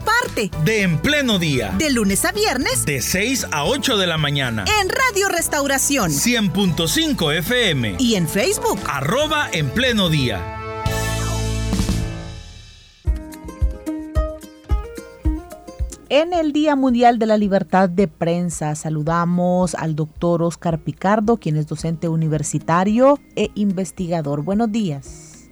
parte de En Pleno Día. De lunes a viernes. De 6 a 8 de la mañana. En Radio Restauración. 100.5 FM. Y en Facebook. Arroba En Pleno Día. En el Día Mundial de la Libertad de Prensa saludamos al doctor Oscar Picardo, quien es docente universitario e investigador. Buenos días.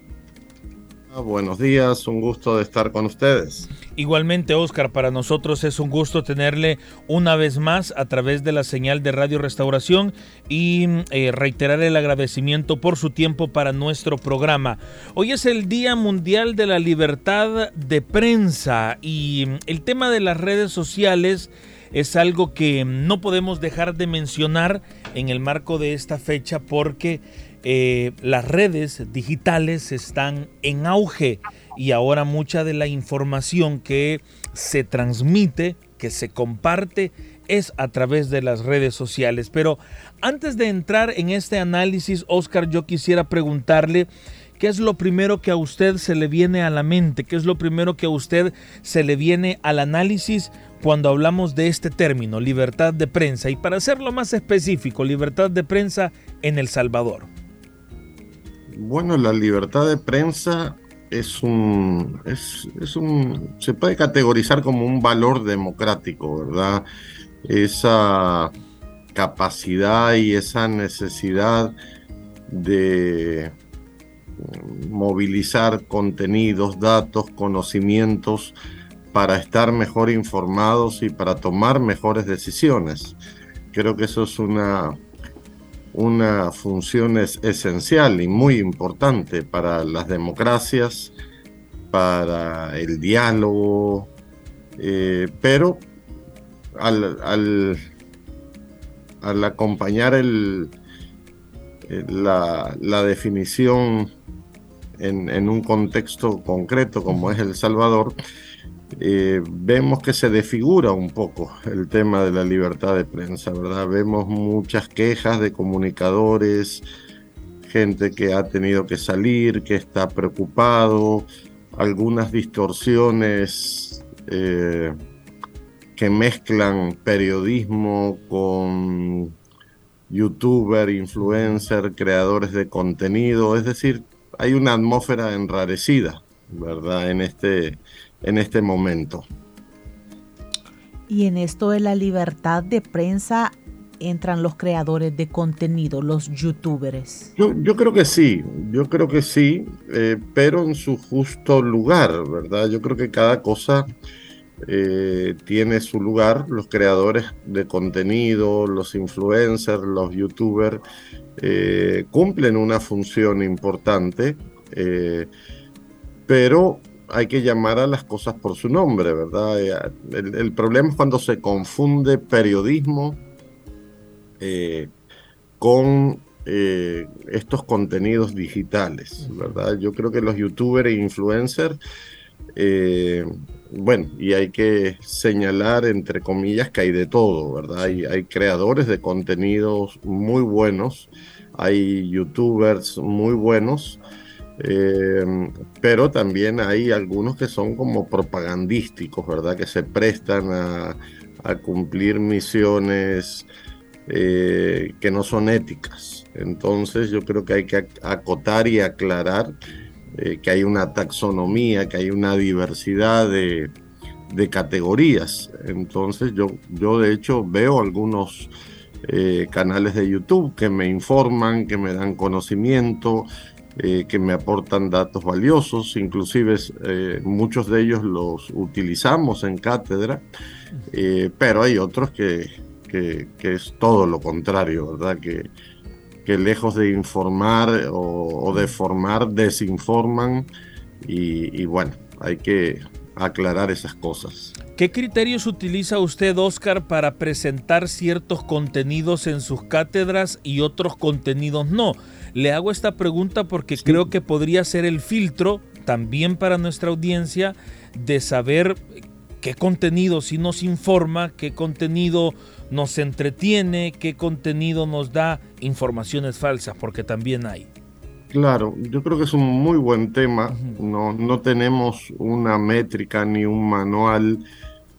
Ah, buenos días, un gusto de estar con ustedes. Igualmente, Oscar, para nosotros es un gusto tenerle una vez más a través de la señal de Radio Restauración y eh, reiterar el agradecimiento por su tiempo para nuestro programa. Hoy es el Día Mundial de la Libertad de Prensa y el tema de las redes sociales es algo que no podemos dejar de mencionar en el marco de esta fecha porque eh, las redes digitales están en auge y ahora mucha de la información que se transmite, que se comparte, es a través de las redes sociales. Pero antes de entrar en este análisis, Oscar, yo quisiera preguntarle qué es lo primero que a usted se le viene a la mente, qué es lo primero que a usted se le viene al análisis cuando hablamos de este término, libertad de prensa. Y para hacerlo más específico, libertad de prensa en El Salvador. Bueno, la libertad de prensa es un, es, un, se puede categorizar como un valor democrático, ¿verdad? Esa capacidad y esa necesidad de movilizar contenidos, datos, conocimientos para estar mejor informados y para tomar mejores decisiones. Creo que eso es una una función es esencial y muy importante para las democracias, para el diálogo, eh, pero al, acompañar el, la, definición en, en, un contexto concreto como es El Salvador, eh, vemos que se desfigura un poco el tema de la libertad de prensa, ¿verdad? Vemos muchas quejas de comunicadores, gente que ha tenido que salir, que está preocupado, algunas distorsiones eh, que mezclan periodismo con youtuber, influencer, creadores de contenido, es decir, hay una atmósfera enrarecida, ¿verdad? En este, en este momento. Y en esto de la libertad de prensa entran los creadores de contenido, los youtubers. Yo, creo que sí, yo creo que sí, eh, pero en su justo lugar, ¿verdad? Yo creo que cada cosa eh, tiene su lugar. Los creadores de contenido, los influencers, los youtubers, eh, cumplen una función importante, pero hay que llamar a las cosas por su nombre, ¿verdad? El, problema es cuando se confunde periodismo eh, con eh, estos contenidos digitales, ¿verdad? Yo creo que los youtubers e influencers, bueno, y hay que señalar entre comillas que hay de todo, ¿verdad? Hay, creadores de contenidos muy buenos, hay youtubers muy buenos, eh, pero también hay algunos que son como propagandísticos, ¿verdad? Que se prestan a, cumplir misiones eh, que no son éticas. Entonces yo creo que hay que acotar y aclarar eh, que hay una taxonomía, que hay una diversidad de, categorías. Entonces yo, yo de hecho veo algunos canales de YouTube que me informan, que me dan conocimiento, eh, que me aportan datos valiosos, inclusive eh, muchos de ellos los utilizamos en cátedra, eh, pero hay otros que, que, es todo lo contrario, ¿verdad? Que, que lejos de informar o, de formar, desinforman y, bueno, hay que, aclarar esas cosas. ¿Qué criterios utiliza usted, Oscar, para presentar ciertos contenidos en sus cátedras y otros contenidos no? Le hago esta pregunta porque creo que podría ser el filtro también para nuestra audiencia de saber qué contenido sí nos informa, qué contenido nos entretiene, qué contenido nos da informaciones falsas, porque también hay. Claro, yo creo que es un muy buen tema. no, no tenemos una métrica ni un manual.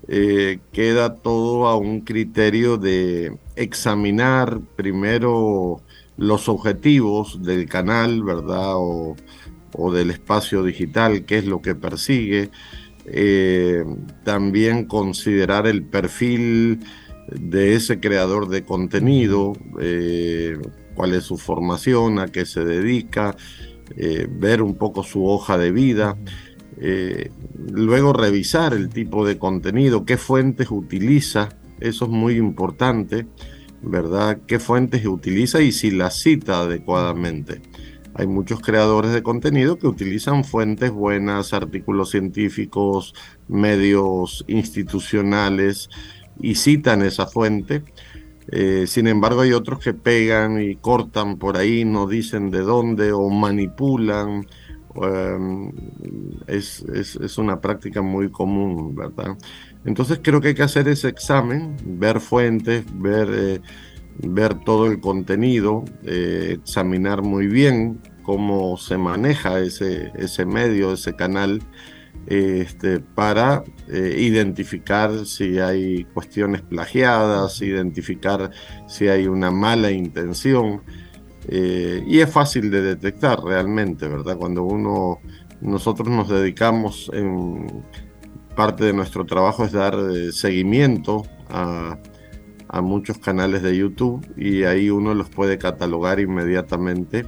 Eh, queda todo a un criterio de examinar primero los objetivos del canal, ¿verdad? O, o del espacio digital, qué es lo que persigue. Eh, también considerar el perfil de ese creador de contenido, eh, cuál es su formación, a qué se dedica, eh, ver un poco su hoja de vida, luego revisar el tipo de contenido, qué fuentes utiliza, eso es muy importante, ¿verdad? ¿Qué fuentes utiliza y si las cita adecuadamente? Hay muchos creadores de contenido que utilizan fuentes buenas, artículos científicos, medios institucionales y citan esa fuente. Eh, sin embargo, hay otros que pegan y cortan por ahí, no dicen de dónde o manipulan. Em, es, una práctica muy común, ¿verdad? Entonces creo que hay que hacer ese examen, ver fuentes, ver... Eh, ver todo el contenido, eh, examinar muy bien cómo se maneja ese, ese medio, ese canal, este, para eh, identificar si hay cuestiones plagiadas, identificar si hay una mala intención. Eh, y es fácil de detectar realmente, ¿verdad? Cuando uno, nosotros nos dedicamos en parte de nuestro trabajo es dar seguimiento a, a muchos canales de YouTube y ahí uno los puede catalogar inmediatamente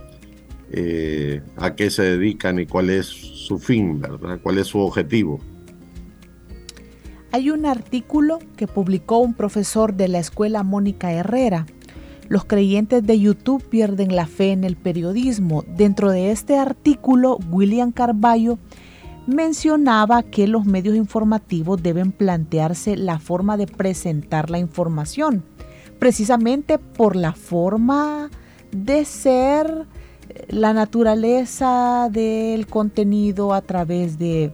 eh, a qué se dedican y cuál es su fin, ¿verdad? cuál es su objetivo. Hay un artículo que publicó un profesor de la escuela Mónica Herrera. Los creyentes de YouTube pierden la fe en el periodismo. Dentro de este artículo, William Carballo mencionaba que los medios informativos deben plantearse la forma de presentar la información, precisamente por la forma de ser la naturaleza del contenido a través de,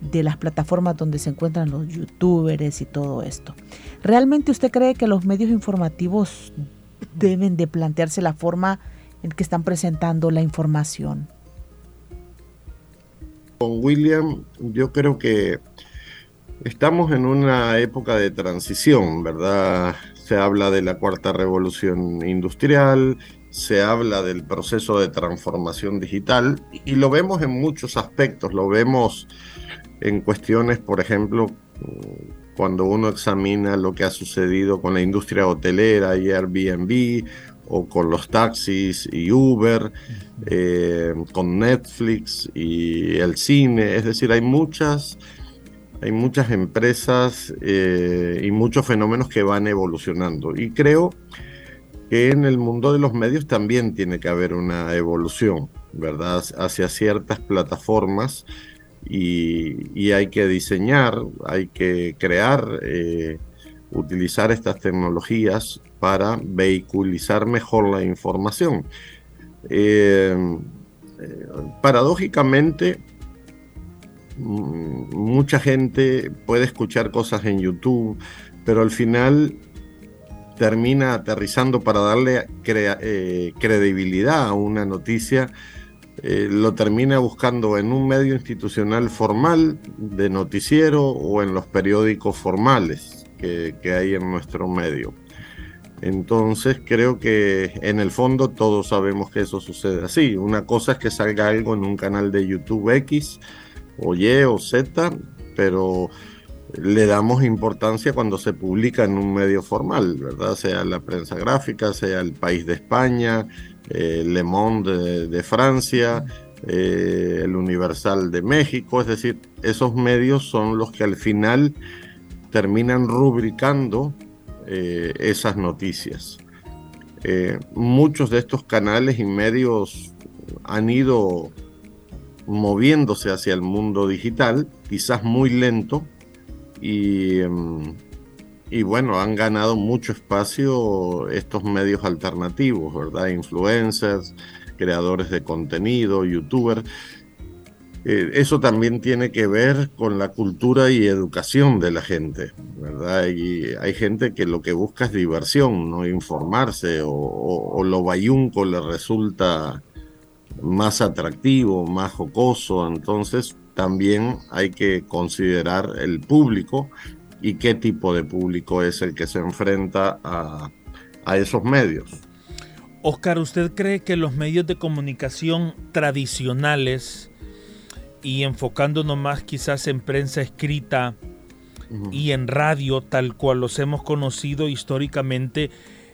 de las plataformas donde se encuentran los youtubers y todo esto. ¿Realmente usted cree que los medios informativos deben de plantearse la forma en que están presentando la información? Con William, yo creo que estamos en una época de transición, ¿verdad? Se habla de la cuarta revolución industrial, se habla del proceso de transformación digital y lo vemos en muchos aspectos, lo vemos en cuestiones, por ejemplo, cuando uno examina lo que ha sucedido con la industria hotelera y Airbnb o con los taxis y Uber, eh, con Netflix y el cine, es decir, hay muchas, hay muchas empresas eh, y muchos fenómenos que van evolucionando. Y creo que en el mundo de los medios también tiene que haber una evolución, ¿verdad? Hacia ciertas plataformas y, hay que diseñar, hay que crear, eh, utilizar estas tecnologías para vehiculizar mejor la información. Eh, paradójicamente, mucha gente puede escuchar cosas en YouTube, pero al final termina aterrizando para darle eh, credibilidad a una noticia, eh, lo termina buscando en un medio institucional formal de noticiero o en los periódicos formales que, que hay en nuestro medio. Entonces creo que en el fondo todos sabemos que eso sucede así. Una cosa es que salga algo en un canal de YouTube X o Y o Z, pero le damos importancia cuando se publica en un medio formal, ¿verdad? Sea la prensa gráfica, sea el País de España, eh, Le Monde de, Francia, eh, el Universal de México, es decir, esos medios son los que al final terminan rubricando eh, esas noticias. muchos de estos canales y medios han ido moviéndose hacia el mundo digital, quizás muy lento, y, em, y bueno, han ganado mucho espacio estos medios alternativos, ¿verdad? Influencers, creadores de contenido, youtubers. Eh, eso también tiene que ver con la cultura y educación de la gente, ¿verdad? Y hay gente que lo que busca es diversión, no informarse, o, lo bayunco le resulta más atractivo, más jocoso, entonces también hay que considerar el público y qué tipo de público es el que se enfrenta a, a esos medios. Oscar, ¿usted cree que los medios de comunicación tradicionales y enfocándonos más quizás en prensa escrita y en radio, tal cual los hemos conocido históricamente,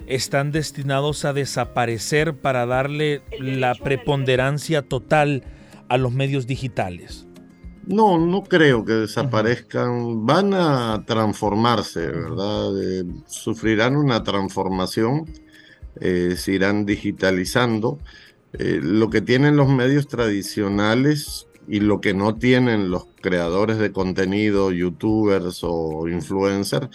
están destinados a desaparecer para darle la preponderancia total a los medios digitales? No, no creo que desaparezcan. Van a transformarse, ¿verdad? sufrirán una transformación, eh, se irán digitalizando. Eh, lo que tienen los medios tradicionales y lo que no tienen los creadores de contenido, youtubers o influencers,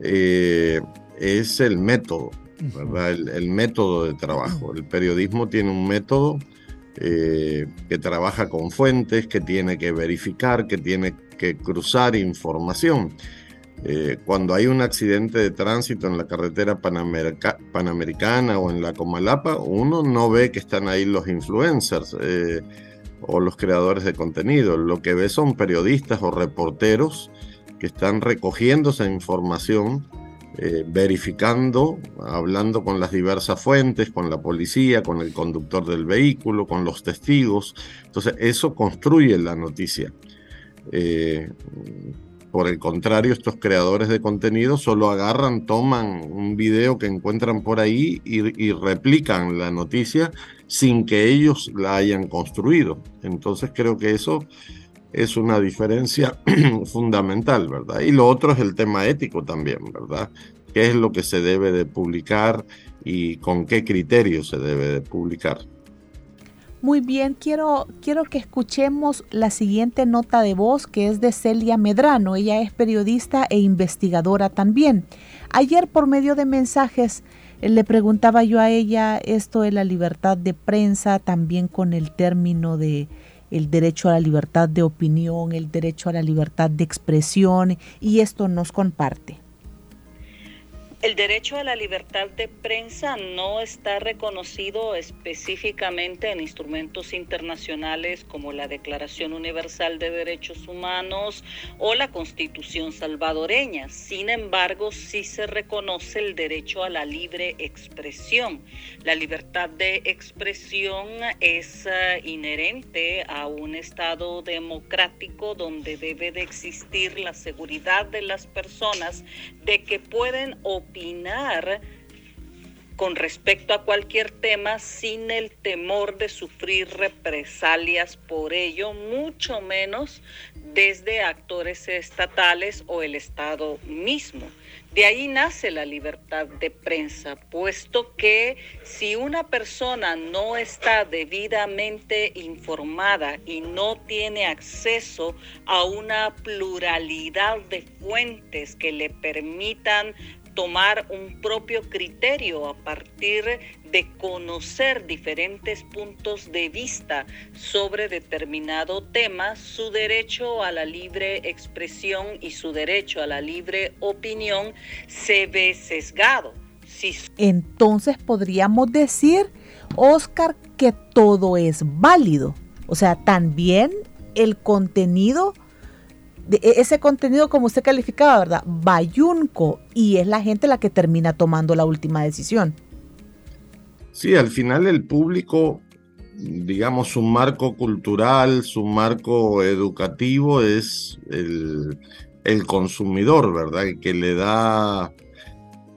eh, es el método, ¿verdad? El, método de trabajo. El periodismo tiene un método eh, que trabaja con fuentes, que tiene que verificar, que tiene que cruzar información. Eh, cuando hay un accidente de tránsito en la carretera panamericana o en la Comalapa, uno no ve que están ahí los influencers o los creadores de contenido. Lo que ve son periodistas o reporteros que están recogiendo esa información, eh, verificando, hablando con las diversas fuentes, con la policía, con el conductor del vehículo, con los testigos. Entonces, eso construye la noticia. Eh, por el contrario, estos creadores de contenido solo agarran, toman un video que encuentran por ahí y, replican la noticia sin que ellos la hayan construido. Entonces creo que eso es una diferencia fundamental, ¿verdad? Y lo otro es el tema ético también, ¿verdad? ¿Qué es lo que se debe de publicar y con qué criterios se debe de publicar? Muy bien, quiero, quiero que escuchemos la siguiente nota de voz que es de Celia Medrano. Ella es periodista e investigadora también. Ayer por medio de mensajes eh, le preguntaba yo a ella esto de la libertad de prensa, también con el término de el derecho a la libertad de opinión, el derecho a la libertad de expresión, y esto nos comparte. El derecho a la libertad de prensa no está reconocido específicamente en instrumentos internacionales como la Declaración Universal de Derechos Humanos o la Constitución salvadoreña. Sin embargo, sí se reconoce el derecho a la libre expresión. La libertad de expresión es eh, inherente a un Estado democrático donde debe de existir la seguridad de las personas de que pueden opinar con respecto a cualquier tema sin el temor de sufrir represalias por ello, mucho menos desde actores estatales o el Estado mismo. De ahí nace la libertad de prensa, puesto que si una persona no está debidamente informada y no tiene acceso a una pluralidad de fuentes que le permitan tomar un propio criterio a partir de conocer diferentes puntos de vista sobre determinado tema, su derecho a la libre expresión y su derecho a la libre opinión se ve sesgado. Entonces podríamos decir, Oscar, que todo es válido. O sea, también el contenido e, ese contenido, como usted calificaba, ¿verdad? Bayunco, y es la gente la que termina tomando la última decisión. Sí, al final el público, digamos, su marco cultural, su marco educativo es el, consumidor, ¿verdad? Que le da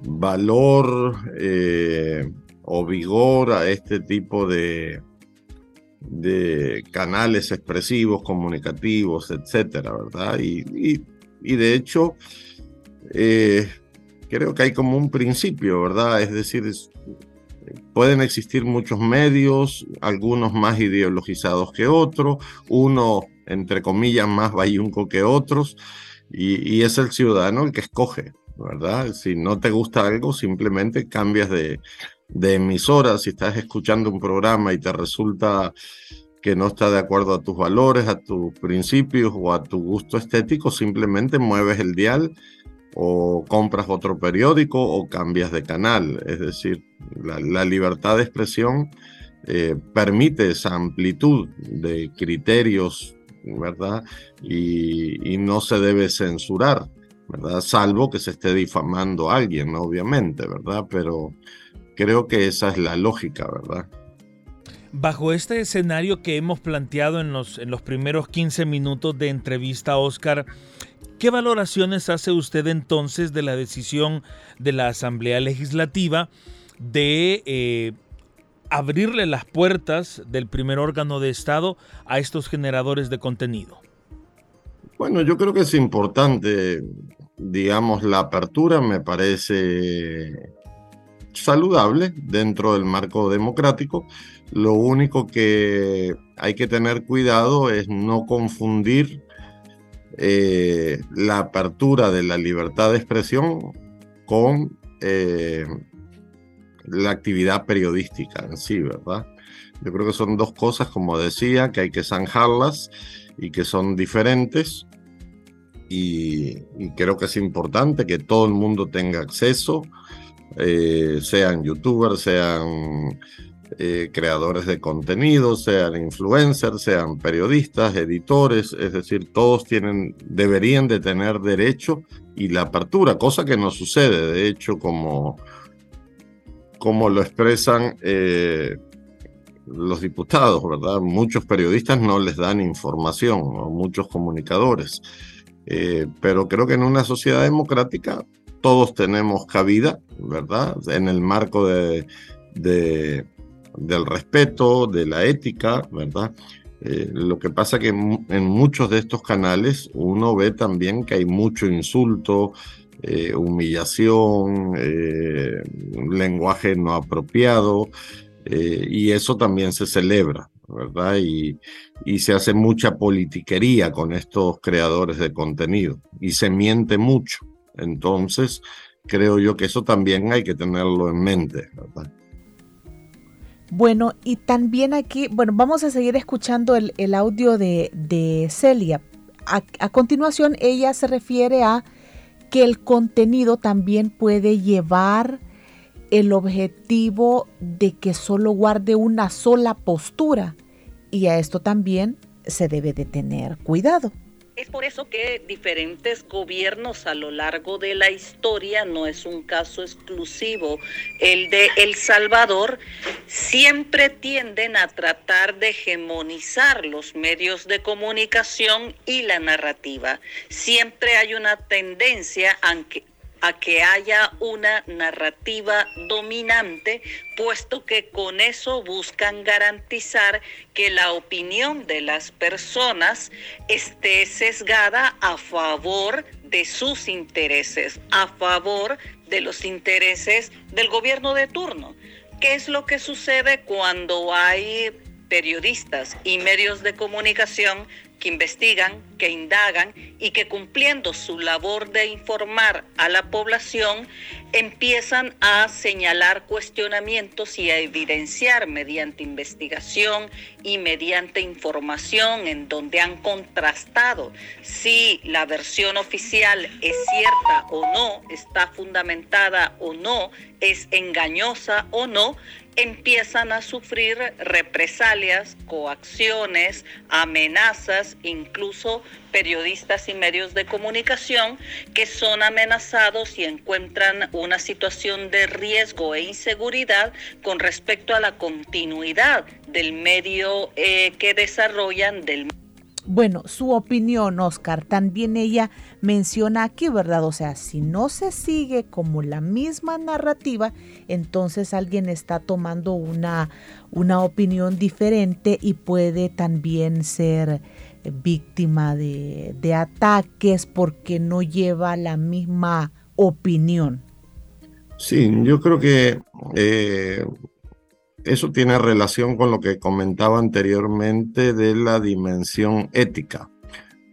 valor eh, o vigor a este tipo de, de canales expresivos, comunicativos, etcétera, ¿verdad? Y, de hecho, eh, creo que hay como un principio, ¿verdad? Es decir, pueden existir muchos medios, algunos más ideologizados que otros, uno, entre comillas, más bayunco que otros, y, es el ciudadano el que escoge, ¿verdad? Si no te gusta algo, simplemente cambias de, de emisora, si estás escuchando un programa y te resulta que no está de acuerdo a tus valores, a tus principios o a tu gusto estético, simplemente mueves el dial o compras otro periódico o cambias de canal. Es decir, la, libertad de expresión eh, permite esa amplitud de criterios, ¿verdad? Y, no se debe censurar, ¿verdad? Salvo que se esté difamando a alguien, obviamente, ¿verdad? Pero creo que esa es la lógica, ¿verdad? Bajo este escenario que hemos planteado en los, en los primeros 15 minutos de entrevista, Oscar, ¿qué valoraciones hace usted entonces de la decisión de la Asamblea Legislativa de eh, abrirle las puertas del primer órgano de Estado a estos generadores de contenido? Bueno, yo creo que es importante, digamos, la apertura me parece saludable dentro del marco democrático. Lo único que hay que tener cuidado es no confundir eh, la apertura de la libertad de expresión con eh, la actividad periodística en sí, ¿verdad? Yo creo que son dos cosas, como decía, que hay que zanjarlas y que son diferentes. Y, y creo que es importante que todo el mundo tenga acceso eh, sean youtubers, sean eh, creadores de contenido, sean influencers, sean periodistas, editores, es decir, todos tienen, deberían de tener derecho y la apertura, cosa que no sucede, de hecho, como, como lo expresan eh, los diputados, ¿verdad? Muchos periodistas no les dan información, o muchos comunicadores. pero creo que en una sociedad democrática todos tenemos cabida, ¿verdad? En el marco de, del respeto, de la ética, ¿verdad? Eh, lo que pasa que en, muchos de estos canales uno ve también que hay mucho insulto, eh, humillación, eh, lenguaje no apropiado, y eso también se celebra, ¿verdad? Y se hace mucha politiquería con estos creadores de contenido, y se miente mucho. Entonces, creo yo que eso también hay que tenerlo en mente. Bueno, y también aquí, bueno, vamos a seguir escuchando el, audio de, Celia. A, continuación, ella se refiere a que el contenido también puede llevar el objetivo de que solo guarde una sola postura. Y a esto también se debe de tener cuidado. Es por eso que diferentes gobiernos a lo largo de la historia, no es un caso exclusivo, el de El Salvador, siempre tienden a tratar de hegemonizar los medios de comunicación y la narrativa. Siempre hay una tendencia, aunque a que haya una narrativa dominante, puesto que con eso buscan garantizar que la opinión de las personas esté sesgada a favor de sus intereses, a favor de los intereses del gobierno de turno. ¿Qué es lo que sucede cuando hay periodistas y medios de comunicación que investigan, que indagan y que cumpliendo su labor de informar a la población, empiezan a señalar cuestionamientos y a evidenciar mediante investigación y mediante información en donde han contrastado si la versión oficial es cierta o no, está fundamentada o no, es engañosa o no, empiezan a sufrir represalias, coacciones, amenazas, incluso periodistas y medios de comunicación que son amenazados y encuentran una situación de riesgo e inseguridad con respecto a la continuidad del medio eh, que desarrollan, del bueno, su opinión, Oscar, también ella menciona aquí, ¿verdad? O sea, si no se sigue como la misma narrativa, entonces alguien está tomando una, una opinión diferente y puede también ser víctima de, ataques porque no lleva la misma opinión. Sí, yo creo que eh, eso tiene relación con lo que comentaba anteriormente de la dimensión ética,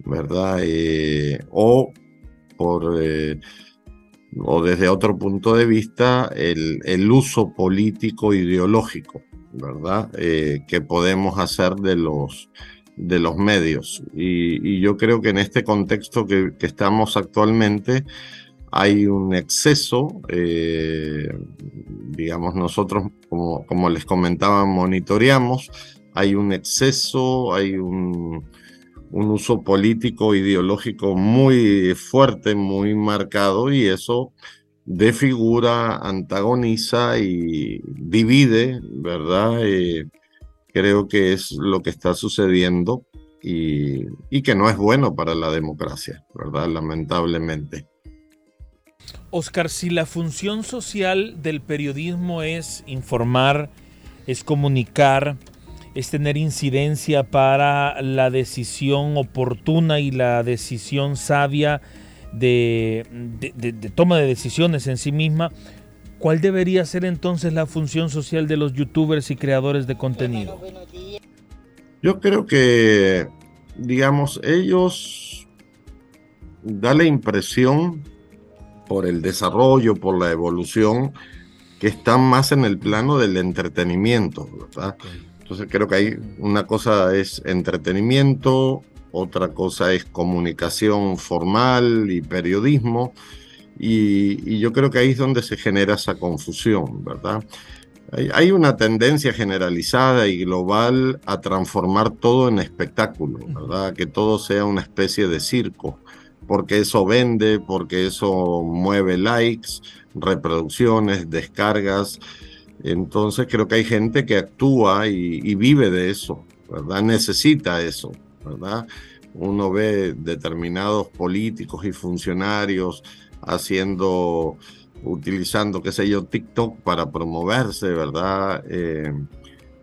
¿verdad? Eh, o por eh, o desde otro punto de vista el, el uso político ideológico, ¿verdad? Eh, que podemos hacer de los de los medios. Y, yo creo que en este contexto que, estamos actualmente, hay un exceso, eh, digamos, nosotros, como, como, les comentaba, monitoreamos, hay un exceso, hay un, un uso político, ideológico muy fuerte, muy marcado, y eso defigura, antagoniza y divide, ¿verdad? Eh, creo que es lo que está sucediendo y, y que no es bueno para la democracia, ¿verdad? Lamentablemente. Oscar, si la función social del periodismo es informar, es comunicar, es tener incidencia para la decisión oportuna y la decisión sabia de, toma de decisiones en sí misma, ¿cuál debería ser entonces la función social de los youtubers y creadores de contenido? Yo creo que, digamos, ellos da la impresión por el desarrollo, por la evolución, que están más en el plano del entretenimiento, ¿verdad? Entonces creo que hay una cosa es entretenimiento, otra cosa es comunicación formal y periodismo, y, yo creo que ahí es donde se genera esa confusión, ¿verdad? Hay, hay, una tendencia generalizada y global a transformar todo en espectáculo, ¿verdad? Que todo sea una especie de circo porque eso vende, porque eso mueve likes, reproducciones, descargas. Entonces creo que hay gente que actúa y, vive de eso, ¿verdad? Necesita eso, ¿verdad? Uno ve determinados políticos y funcionarios haciendo, utilizando, qué sé yo, TikTok para promoverse, ¿verdad? Eh,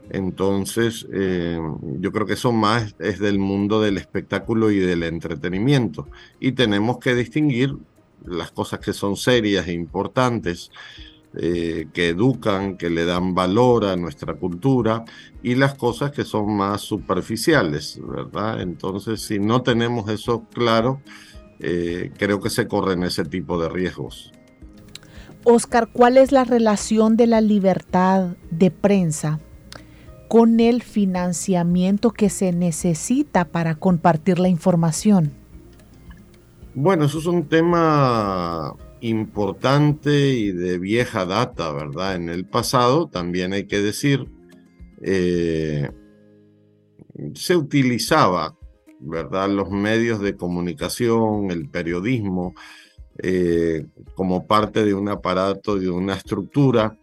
entonces, eh, yo creo que eso más es del mundo del espectáculo y del entretenimiento. Y tenemos que distinguir las cosas que son serias e importantes, eh, que educan, que le dan valor a nuestra cultura, y las cosas que son más superficiales, ¿verdad? Entonces, si no tenemos eso claro, eh, creo que se corren ese tipo de riesgos. Oscar, ¿cuál es la relación de la libertad de prensa con el financiamiento que se necesita para compartir la información? Bueno, eso es un tema importante y de vieja data, ¿verdad? En el pasado, también hay que decir, eh, se utilizaba, ¿verdad? Los medios de comunicación, el periodismo, eh, como parte de un aparato, de una estructura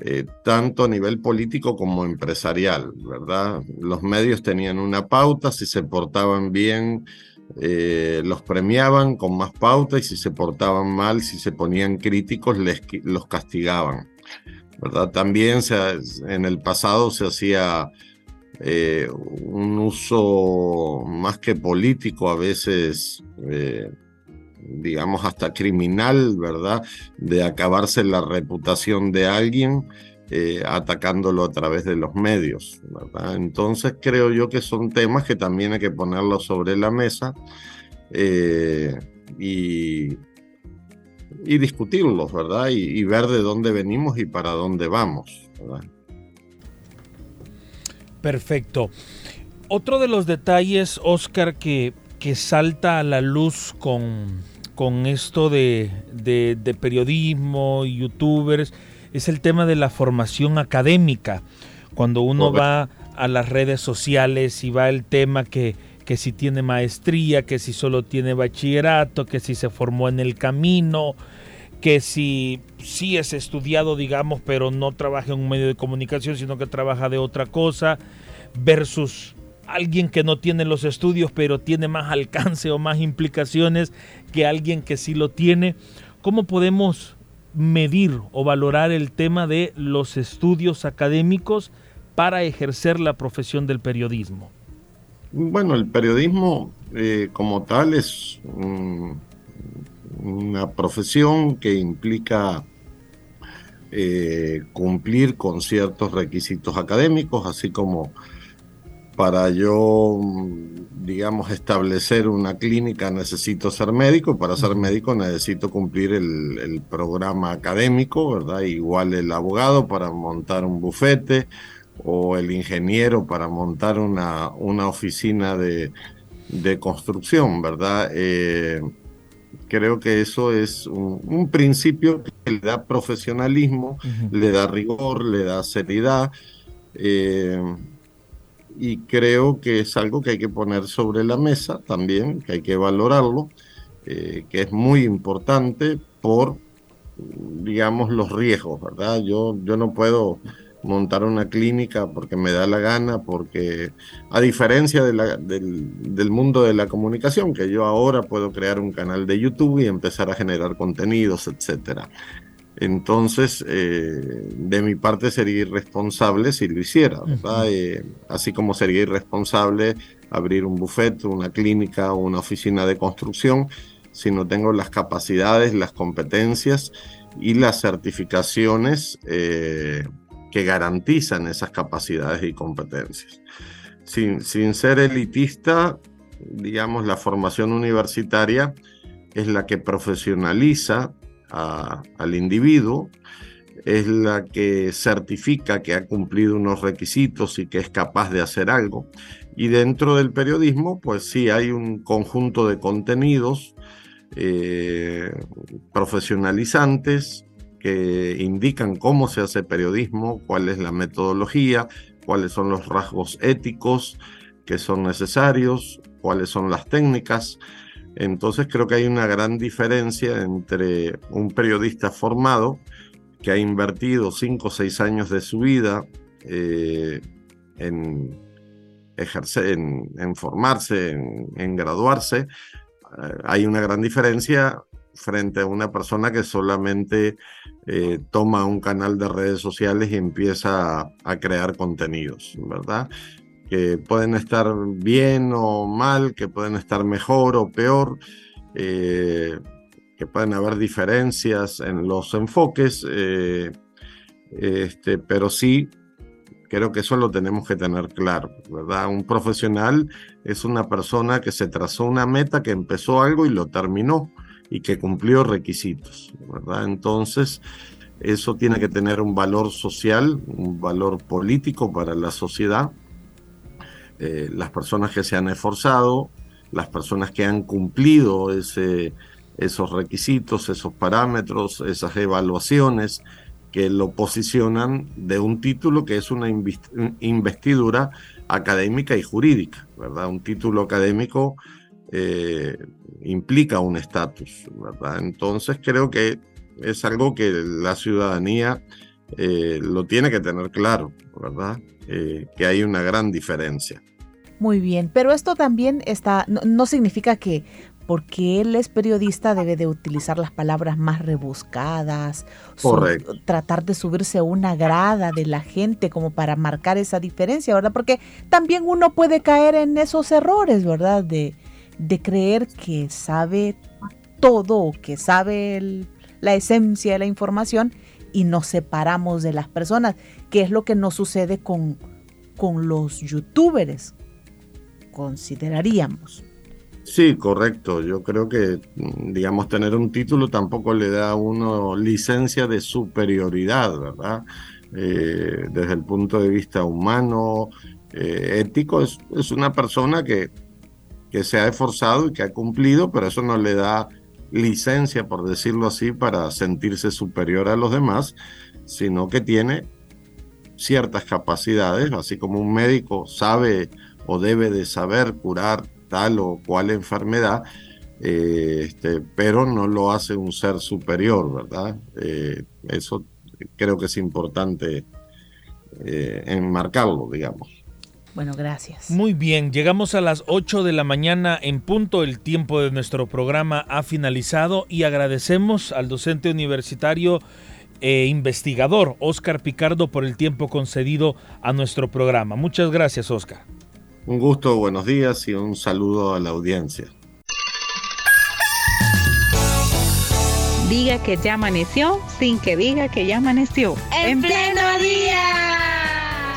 eh, tanto a nivel político como empresarial, ¿verdad? Los medios tenían una pauta, si se portaban bien, eh, los premiaban con más pauta y si se portaban mal, si se ponían críticos, les, los castigaban, ¿verdad? También en el pasado se hacía eh, un uso más que político, a veces digamos, hasta criminal, ¿verdad? De acabarse la reputación de alguien eh, atacándolo a través de los medios. Entonces creo yo que son temas que también hay que ponerlos sobre la mesa eh, y, discutirlos, ¿verdad? Y, ver de dónde venimos y para dónde vamos. Perfecto. Otro de los detalles, Oscar, que, que salta a la luz con, con esto de, de, periodismo y youtubers es el tema de la formación académica. Cuando uno va a las redes sociales y va el tema que, que si tiene maestría, que si solo tiene bachillerato, que si se formó en el camino, que si sí es estudiado, digamos, pero no trabaja en un medio de comunicación, sino que trabaja de otra cosa, versus alguien que no tiene los estudios, pero tiene más alcance o más implicaciones que alguien que sí lo tiene. ¿Cómo podemos medir o valorar el tema de los estudios académicos para ejercer la profesión del periodismo? Bueno, el periodismo eh, como tal es una profesión que implica eh, cumplir con ciertos requisitos académicos, así como para yo, digamos, establecer una clínica necesito ser médico, para ser médico necesito cumplir el, programa académico, ¿verdad? Igual el abogado para montar un bufete o el ingeniero para montar una, una oficina de, construcción, ¿verdad? Eh, creo que eso es un, principio que le da profesionalismo, le da rigor, le da seriedad. Eh, y creo que es algo que hay que poner sobre la mesa también, que hay que valorarlo, eh, que es muy importante por, digamos, los riesgos, ¿verdad? Yo, yo no puedo montar una clínica porque me da la gana, porque a diferencia del, del, mundo de la comunicación, que yo ahora puedo crear un canal de YouTube y empezar a generar contenidos, etcétera. Entonces, eh, de mi parte sería irresponsable si lo hiciera, ¿verdad? Eh, así como sería irresponsable abrir un bufete, una clínica o una oficina de construcción si no tengo las capacidades, las competencias y las certificaciones eh, que garantizan esas capacidades y competencias. Sin, sin ser elitista, digamos, la formación universitaria es la que profesionaliza al individuo, es la que certifica que ha cumplido unos requisitos y que es capaz de hacer algo. Y dentro del periodismo, pues sí hay un conjunto de contenidos eh, profesionalizantes que indican cómo se hace periodismo, cuál es la metodología, cuáles son los rasgos éticos que son necesarios, cuáles son las técnicas. Entonces creo que hay una gran diferencia entre un periodista formado que ha invertido cinco o seis años de su vida eh, en ejercer, en, formarse, en, graduarse. Eh, hay una gran diferencia frente a una persona que solamente eh, toma un canal de redes sociales y empieza a, a crear contenidos, ¿verdad? Que pueden estar bien o mal, que pueden estar mejor o peor, eh, que pueden haber diferencias en los enfoques, eh, este, pero sí creo que eso lo tenemos que tener claro, ¿verdad? Un profesional es una persona que se trazó una meta, que empezó algo y lo terminó y que cumplió requisitos, ¿verdad? Entonces, eso tiene que tener un valor social, un valor político para la sociedad eh, las personas que se han esforzado, las personas que han cumplido esos requisitos, esos parámetros, esas evaluaciones que lo posicionan de un título que es una investidura académica y jurídica, ¿verdad? Un título académico eh, implica un estatus, ¿verdad? Entonces creo que es algo que la ciudadanía eh, lo tiene que tener claro, ¿verdad? que hay una gran diferencia. Muy bien, pero esto también está, no, significa que porque él es periodista debe de utilizar las palabras más rebuscadas, tratar de subirse a una grada de la gente como para marcar esa diferencia, ¿verdad? Porque también uno puede caer en esos errores, ¿verdad? De, de creer que sabe todo, que sabe la esencia de la información y nos separamos de las personas, que es lo que nos sucede con, con los youtubers consideraríamos. Sí, correcto. Yo creo que, digamos, tener un título tampoco le da a uno licencia de superioridad, ¿verdad? Eh, desde el punto de vista humano, eh, ético, es, es, una persona que, que se ha esforzado y que ha cumplido, pero eso no le da licencia, por decirlo así, para sentirse superior a los demás, sino que tiene ciertas capacidades, así como un médico sabe o debe de saber curar tal o cual enfermedad, eh, este, pero no lo hace un ser superior, ¿verdad? Eh, eso creo que es importante eh, enmarcarlo, digamos. Bueno, gracias. Muy bien, llegamos a las 8 de la mañana en punto, el tiempo de nuestro programa ha finalizado y agradecemos al docente universitario e investigador Oscar Picardo por el tiempo concedido a nuestro programa. Muchas gracias, Oscar. Un gusto, buenos días y un saludo a la audiencia. Diga que ya amaneció sin que diga que ya amaneció. En pleno día.